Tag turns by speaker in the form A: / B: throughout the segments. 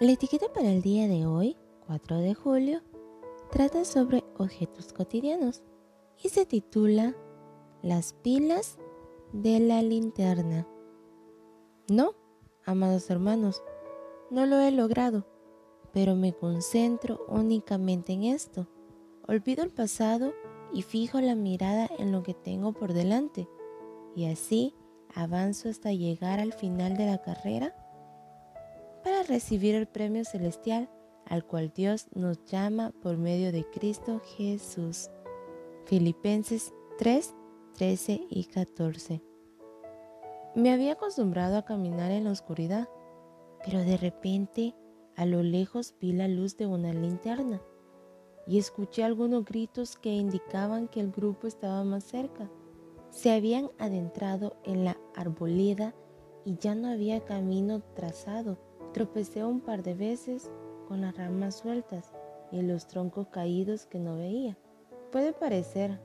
A: La etiqueta para el día de hoy, 4 de julio, trata sobre objetos cotidianos y se titula Las pilas de la linterna. No, amados hermanos, no lo he logrado, pero me concentro únicamente en esto. Olvido el pasado y fijo la mirada en lo que tengo por delante, y así avanzo hasta llegar al final de la carrera para recibir el premio celestial al cual Dios nos llama por medio de Cristo Jesús. Filipenses 3, 13 y 14. Me había acostumbrado a caminar en la oscuridad, pero de repente a lo lejos vi la luz de una linterna y escuché algunos gritos que indicaban que el grupo estaba más cerca. Se habían adentrado en la arboleda y ya no había camino trazado. Tropecé un par de veces con las ramas sueltas y los troncos caídos que no veía. Puede parecer,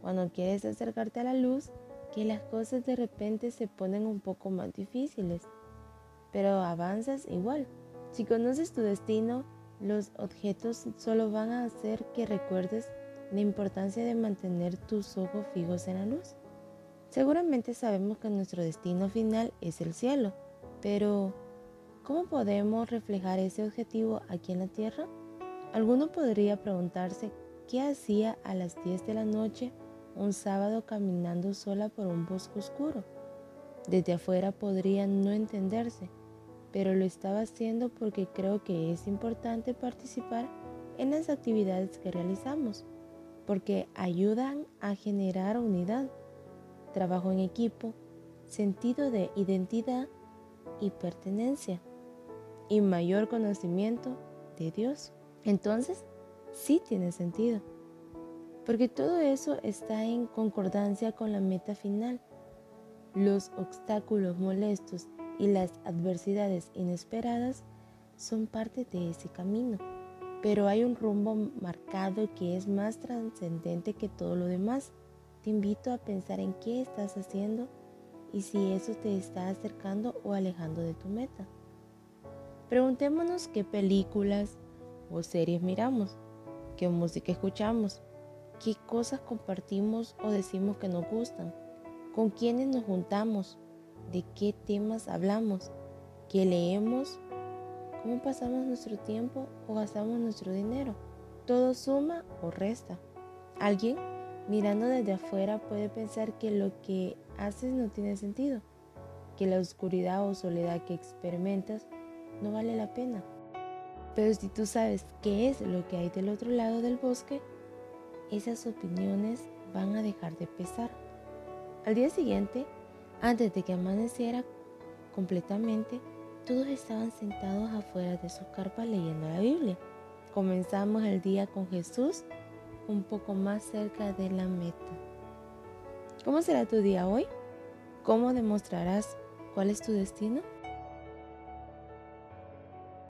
A: cuando quieres acercarte a la luz, que las cosas de repente se ponen un poco más difíciles, pero avanzas igual. Si conoces tu destino, los objetos solo van a hacer que recuerdes la importancia de mantener tus ojos fijos en la luz. Seguramente sabemos que nuestro destino final es el cielo, pero ¿cómo podemos reflejar ese objetivo aquí en la tierra? Alguno podría preguntarse qué hacía a las 10 de la noche un sábado caminando sola por un bosque oscuro. Desde afuera podría no entenderse, pero lo estaba haciendo porque creo que es importante participar en las actividades que realizamos, porque ayudan a generar unidad, trabajo en equipo, sentido de identidad y pertenencia, y mayor conocimiento de Dios. Entonces, sí tiene sentido, porque todo eso está en concordancia con la meta final. Los obstáculos molestos y las adversidades inesperadas son parte de ese camino, pero hay un rumbo marcado que es más trascendente que todo lo demás. Te invito a pensar en qué estás haciendo y si eso te está acercando o alejando de tu meta. Preguntémonos qué películas o series miramos, qué música escuchamos, qué cosas compartimos o decimos que nos gustan, con quiénes nos juntamos, de qué temas hablamos, qué leemos, cómo pasamos nuestro tiempo o gastamos nuestro dinero. Todo suma o resta. Alguien mirando desde afuera puede pensar que lo que haces no tiene sentido, que la oscuridad o soledad que experimentas no vale la pena. Pero si tú sabes qué es lo que hay del otro lado del bosque, esas opiniones van a dejar de pesar. Al día siguiente, antes de que amaneciera completamente, todos estaban sentados afuera de su carpa leyendo la Biblia. Comenzamos el día con Jesús un poco más cerca de la meta. ¿Cómo será tu día hoy? ¿Cómo demostrarás cuál es tu destino?